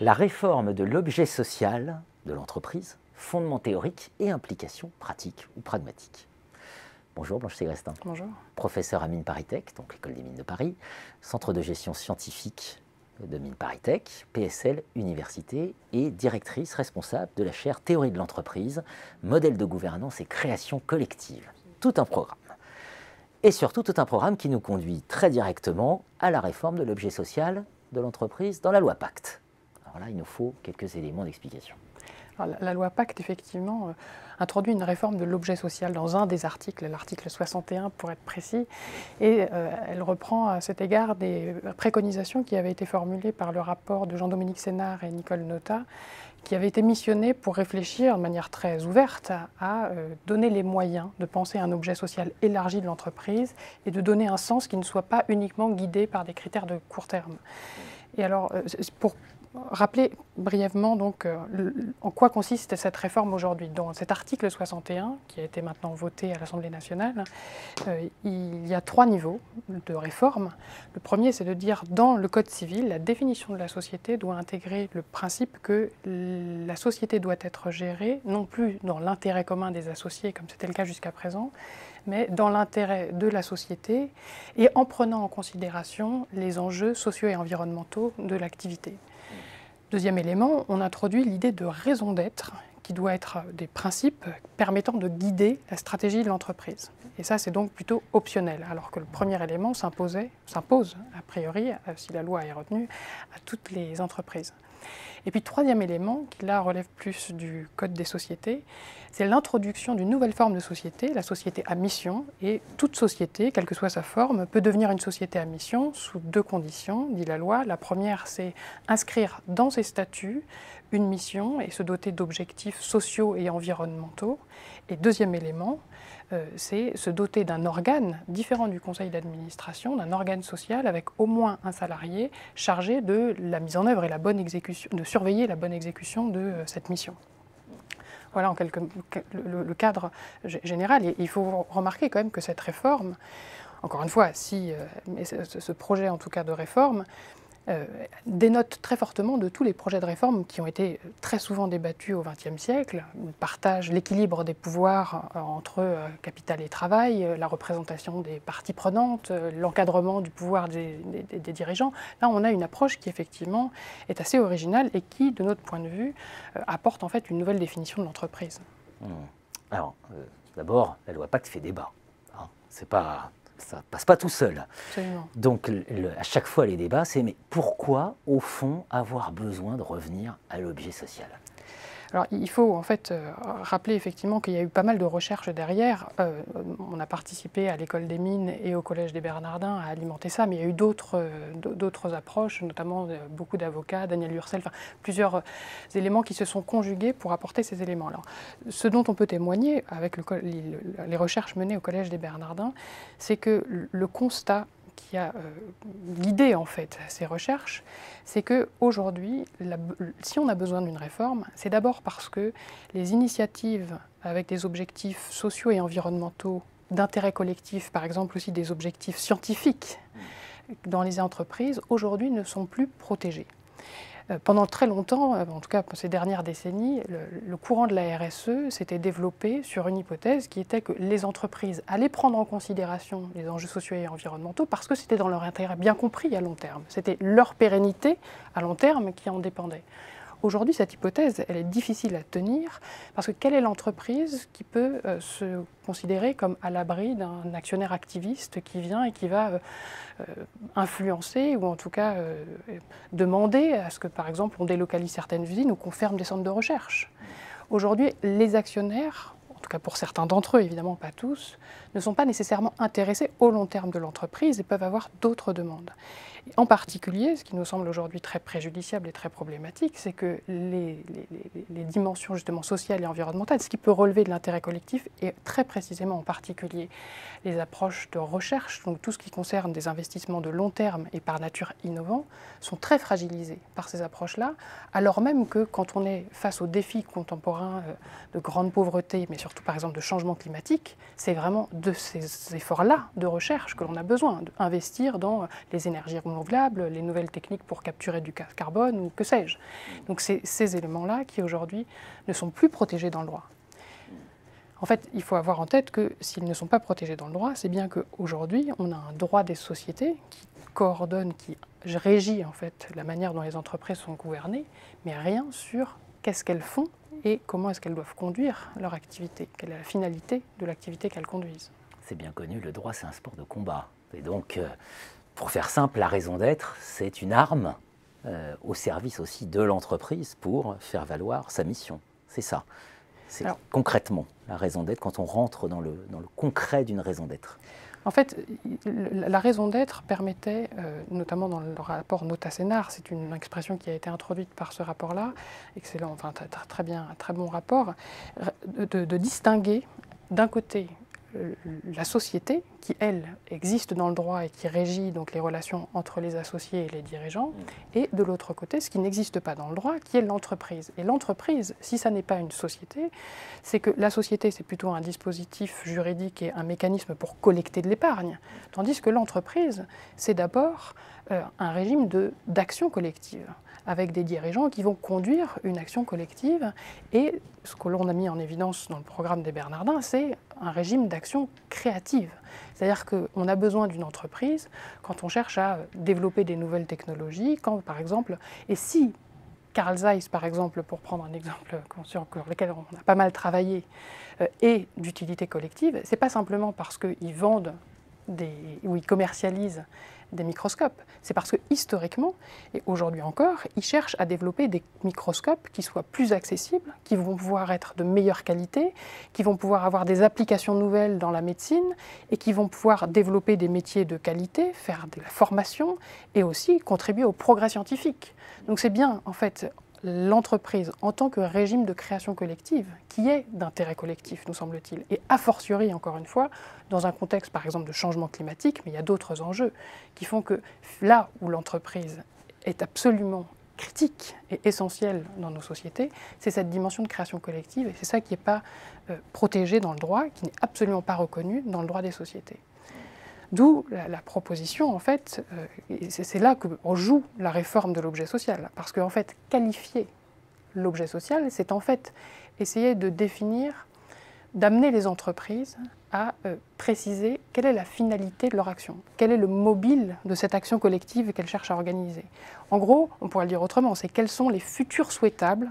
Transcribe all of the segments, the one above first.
La réforme de l'objet social de l'entreprise, fondement théorique et implication pratique ou pragmatique. Bonjour Blanche Ségrestin. Bonjour. Professeur à Mines Paritech, donc l'école des mines de Paris, centre de gestion scientifique de Mines PSL Université et directrice responsable de la chaire Théorie de l'entreprise, modèle de gouvernance et création collective. Tout un programme. Et surtout tout un programme qui nous conduit très directement à la réforme de l'objet social de l'entreprise dans la loi Pacte. Alors là, il nous faut quelques éléments d'explication. La loi Pacte, effectivement, euh, introduit une réforme de l'objet social dans un des articles, l'article 61 pour être précis, et euh, elle reprend à cet égard des préconisations qui avaient été formulées par le rapport de Jean-Dominique Sénard et Nicole Nota, qui avaient été missionnés pour réfléchir de manière très ouverte à, euh, donner les moyens de penser un objet social élargi de l'entreprise et de donner un sens qui ne soit pas uniquement guidé par des critères de court terme. Et alors, pour rappeler brièvement donc euh, en quoi consiste cette réforme aujourd'hui. Dans cet article 61, qui a été maintenant voté à l'Assemblée nationale, euh, il y a trois niveaux de réforme. Le premier, c'est de dire dans le Code civil, la définition de la société doit intégrer le principe que la société doit être gérée non plus dans l'intérêt commun des associés, comme c'était le cas jusqu'à présent, mais dans l'intérêt de la société et en prenant en considération les enjeux sociaux et environnementaux de l'activité. Deuxième élément, on introduit l'idée de raison d'être qui doit être des principes permettant de guider la stratégie de l'entreprise. Et ça, c'est donc plutôt optionnel, alors que le premier élément s'impose, a priori, euh, si la loi est retenue, à toutes les entreprises. Et puis, troisième élément, qui là relève plus du Code des sociétés, c'est l'introduction d'une nouvelle forme de société, la société à mission. Et toute société, quelle que soit sa forme, peut devenir une société à mission sous deux conditions, dit la loi. La première, c'est inscrire dans ses statuts une mission et se doter d'objectifs sociaux et environnementaux. Et deuxième élément, c'est se doter d'un organe différent du conseil d'administration, d'un organe social avec au moins un salarié chargé de la mise en œuvre et la bonne exécution, de surveiller la bonne exécution de euh, cette mission. Voilà en quelque, le, cadre général. Il faut remarquer quand même que cette réforme, encore une fois, si euh, ce, projet en tout cas de réforme, euh, dénote très fortement de tous les projets de réforme qui ont été très souvent débattus au XXe siècle. Il partage l'équilibre des pouvoirs euh, entre euh, capital et travail, la représentation des parties prenantes, l'encadrement du pouvoir des, dirigeants. Là, on a une approche qui effectivement est assez originale et qui, de notre point de vue, apporte en fait une nouvelle définition de l'entreprise. Mmh. Alors, d'abord, la loi Pacte fait débat. Hein. C'est pas ça passe pas tout seul. Donc à chaque fois les débats, c'est mais pourquoi au fond avoir besoin de revenir à l'objet social? Alors il faut en fait euh, rappeler effectivement qu'il y a eu pas mal de recherches derrière. Euh, on a participé à l'école des mines et au collège des Bernardins à alimenter ça, mais il y a eu d'autres euh, approches, notamment beaucoup d'avocats, Daniel Ursel, plusieurs éléments qui se sont conjugués pour apporter ces éléments-là. Ce dont on peut témoigner avec les recherches menées au collège des Bernardins, c'est que le constat qui a euh, guidé en fait ces recherches, c'est que aujourd'hui, si on a besoin d'une réforme, c'est d'abord parce que les initiatives avec des objectifs sociaux et environnementaux d'intérêt collectif, par exemple aussi des objectifs scientifiques dans les entreprises, aujourd'hui ne sont plus protégées. Euh, pendant très longtemps, euh, en tout cas ces dernières décennies, le, courant de la RSE s'était développé sur une hypothèse qui était que les entreprises allaient prendre en considération les enjeux sociaux et environnementaux parce que c'était dans leur intérêt bien compris à long terme. C'était leur pérennité à long terme qui en dépendait. Aujourd'hui, cette hypothèse, elle est difficile à tenir parce que quelle est l'entreprise qui peut euh, se considérer comme à l'abri d'un actionnaire activiste qui vient et qui va euh, euh, influencer ou en tout cas demander à ce que, par exemple, on délocalise certaines usines ou qu'on ferme des centres de recherche? Aujourd'hui, les actionnaires cas pour certains d'entre eux, évidemment pas tous, ne sont pas nécessairement intéressés au long terme de l'entreprise et peuvent avoir d'autres demandes. En particulier, ce qui nous semble aujourd'hui très préjudiciable et très problématique, c'est que les, dimensions justement sociales et environnementales, ce qui peut relever de l'intérêt collectif, et très précisément en particulier les approches de recherche, donc tout ce qui concerne des investissements de long terme et par nature innovants, sont très fragilisés par ces approches-là, alors même que quand on est face aux défis contemporains euh, de grande pauvreté, mais surtout par exemple de changement climatique, c'est vraiment de ces efforts-là de recherche que l'on a besoin, d'investir dans les énergies renouvelables, les nouvelles techniques pour capturer du carbone ou que sais-je. Donc c'est ces éléments-là qui aujourd'hui ne sont plus protégés dans le droit. En fait, il faut avoir en tête que s'ils ne sont pas protégés dans le droit, c'est bien qu'aujourd'hui, on a un droit des sociétés qui coordonne, qui régit en fait la manière dont les entreprises sont gouvernées, mais rien sur qu'est-ce qu'elles font et comment est-ce qu'elles doivent conduire leur activité, quelle est la finalité de l'activité qu'elles conduisent? C'est bien connu, le droit c'est un sport de combat. Et donc, euh, pour faire simple, la raison d'être, c'est une arme euh, au service aussi de l'entreprise pour faire valoir sa mission. C'est ça. C'est concrètement la raison d'être quand on rentre dans le, dans le concret d'une raison d'être. En fait, la raison d'être permettait, euh, notamment dans le rapport Nota-Sénar, c'est une expression qui a été introduite par ce rapport-là, excellent, enfin très bien, très bon rapport, de distinguer d'un côté la société, qui elle existe dans le droit et qui régit donc les relations entre les associés et les dirigeants, mm. et de l'autre côté, ce qui n'existe pas dans le droit, qui est l'entreprise. Et l'entreprise, si ça n'est pas une société, c'est que la société, c'est plutôt un dispositif juridique et un mécanisme pour collecter de l'épargne, tandis que l'entreprise, c'est d'abord euh, un régime d'action collective avec des dirigeants qui vont conduire une action collective. Et ce que l'on a mis en évidence dans le programme des Bernardins, c'est un régime d'action créative. C'est-à-dire qu'on a besoin d'une entreprise quand on cherche à développer des nouvelles technologies, quand par exemple, et si Carl Zeiss, par exemple, pour prendre un exemple sur lequel on a pas mal travaillé, euh, est d'utilité collective, c'est pas simplement parce qu'ils vendent ou ils commercialisent des microscopes. C'est parce que historiquement, et aujourd'hui encore, ils cherchent à développer des microscopes qui soient plus accessibles, qui vont pouvoir être de meilleure qualité, qui vont pouvoir avoir des applications nouvelles dans la médecine et qui vont pouvoir développer des métiers de qualité, faire de la formation et aussi contribuer au progrès scientifique. Donc c'est bien, en fait, l'entreprise en tant que régime de création collective, qui est d'intérêt collectif, nous semble-t-il, et a fortiori, encore une fois, dans un contexte, par exemple, de changement climatique, mais il y a d'autres enjeux qui font que là où l'entreprise est absolument critique et essentielle dans nos sociétés, c'est cette dimension de création collective, et c'est ça qui n'est pas euh, protégé dans le droit, qui n'est absolument pas reconnu dans le droit des sociétés. D'où la, proposition, en fait, euh, c'est là qu'on joue la réforme de l'objet social. Parce qu'en fait, qualifier l'objet social, c'est en fait essayer de définir, d'amener les entreprises à euh, préciser quelle est la finalité de leur action, quel est le mobile de cette action collective qu'elles cherchent à organiser. En gros, on pourrait le dire autrement, c'est quels sont les futurs souhaitables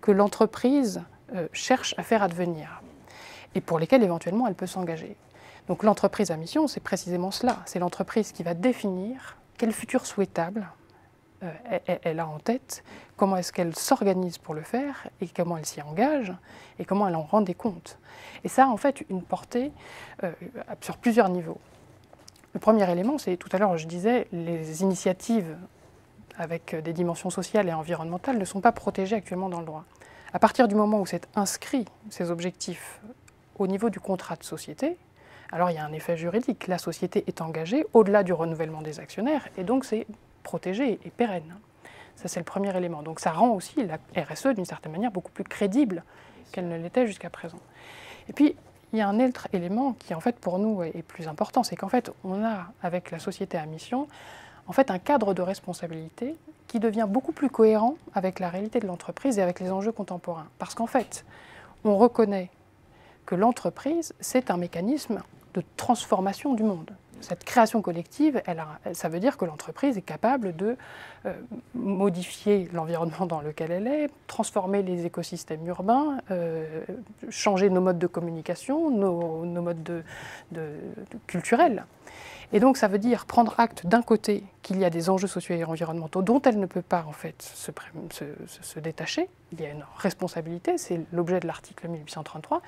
que l'entreprise euh, cherche à faire advenir et pour lesquels éventuellement elle peut s'engager. Donc l'entreprise à mission, c'est précisément cela. C'est l'entreprise qui va définir quel futur souhaitable euh, elle, a en tête, comment est-ce qu'elle s'organise pour le faire et comment elle s'y engage et comment elle en rend des comptes. Et ça a en fait une portée euh, sur plusieurs niveaux. Le premier élément, c'est tout à l'heure je disais, les initiatives avec des dimensions sociales et environnementales ne sont pas protégées actuellement dans le droit. À partir du moment où c'est inscrit, ces objectifs, au niveau du contrat de société, alors il y a un effet juridique. La société est engagée au-delà du renouvellement des actionnaires et donc c'est protégé et pérenne. Ça, c'est le premier élément. Donc ça rend aussi la RSE, d'une certaine manière, beaucoup plus crédible qu'elle ne l'était jusqu'à présent. Et puis, il y a un autre élément qui, en fait, pour nous, est plus important, c'est qu'en fait, on a, avec la société à mission, en fait, un cadre de responsabilité qui devient beaucoup plus cohérent avec la réalité de l'entreprise et avec les enjeux contemporains. Parce qu'en fait, on reconnaît que l'entreprise, c'est un mécanisme de transformation du monde. Cette création collective, ça veut dire que l'entreprise est capable de euh, modifier l'environnement dans lequel elle est, transformer les écosystèmes urbains, euh, changer nos modes de communication, nos, modes de, culturels. Et donc ça veut dire prendre acte d'un côté qu'il y a des enjeux sociaux et environnementaux dont elle ne peut pas en fait se, se détacher. Il y a une responsabilité, c'est l'objet de l'article 1833.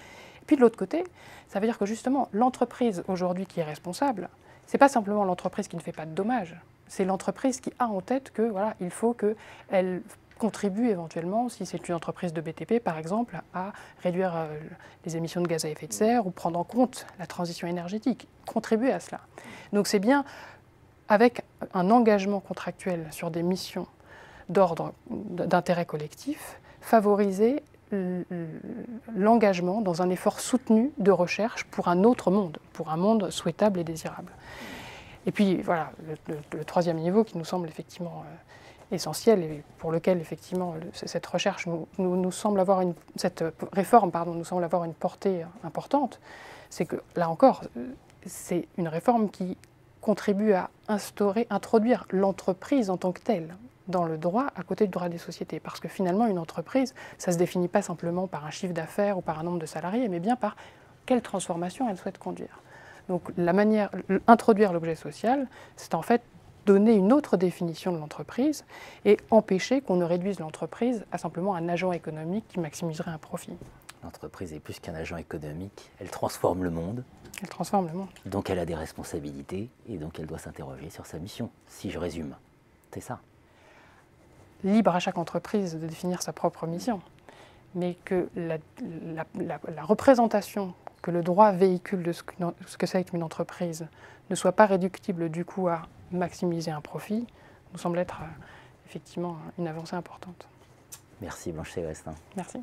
Puis de l'autre côté, ça veut dire que justement, l'entreprise aujourd'hui qui est responsable, c'est pas simplement l'entreprise qui ne fait pas de dommages, c'est l'entreprise qui a en tête que voilà, il faut qu'elle contribue éventuellement, si c'est une entreprise de BTP par exemple, à réduire euh, les émissions de gaz à effet de serre ou prendre en compte la transition énergétique, contribuer à cela. Donc c'est bien avec un engagement contractuel sur des missions d'ordre d'intérêt collectif, favoriser l'engagement dans un effort soutenu de recherche pour un autre monde, pour un monde souhaitable et désirable. Et puis voilà, le, troisième niveau qui nous semble effectivement euh, essentiel et pour lequel effectivement cette recherche nous, nous, semble avoir une, cette réforme pardon, nous semble avoir une portée importante, c'est que là encore, euh, c'est une réforme qui contribue à instaurer, introduire l'entreprise en tant que telle dans le droit à côté du droit des sociétés. Parce que finalement, une entreprise, ça ne se définit pas simplement par un chiffre d'affaires ou par un nombre de salariés, mais bien par quelle transformation elle souhaite conduire. Donc la manière, introduire l'objet social, c'est en fait donner une autre définition de l'entreprise et empêcher qu'on ne réduise l'entreprise à simplement un agent économique qui maximiserait un profit. L'entreprise est plus qu'un agent économique, elle transforme le monde. Elle transforme le monde. Donc elle a des responsabilités et donc elle doit s'interroger sur sa mission, si je résume. C'est ça libre à chaque entreprise de définir sa propre mission, mais que la, représentation que le droit véhicule de ce que, c'est qu'une entreprise ne soit pas réductible du coup à maximiser un profit, nous semble être euh, effectivement une avancée importante. Merci Blanche Célestin. Merci.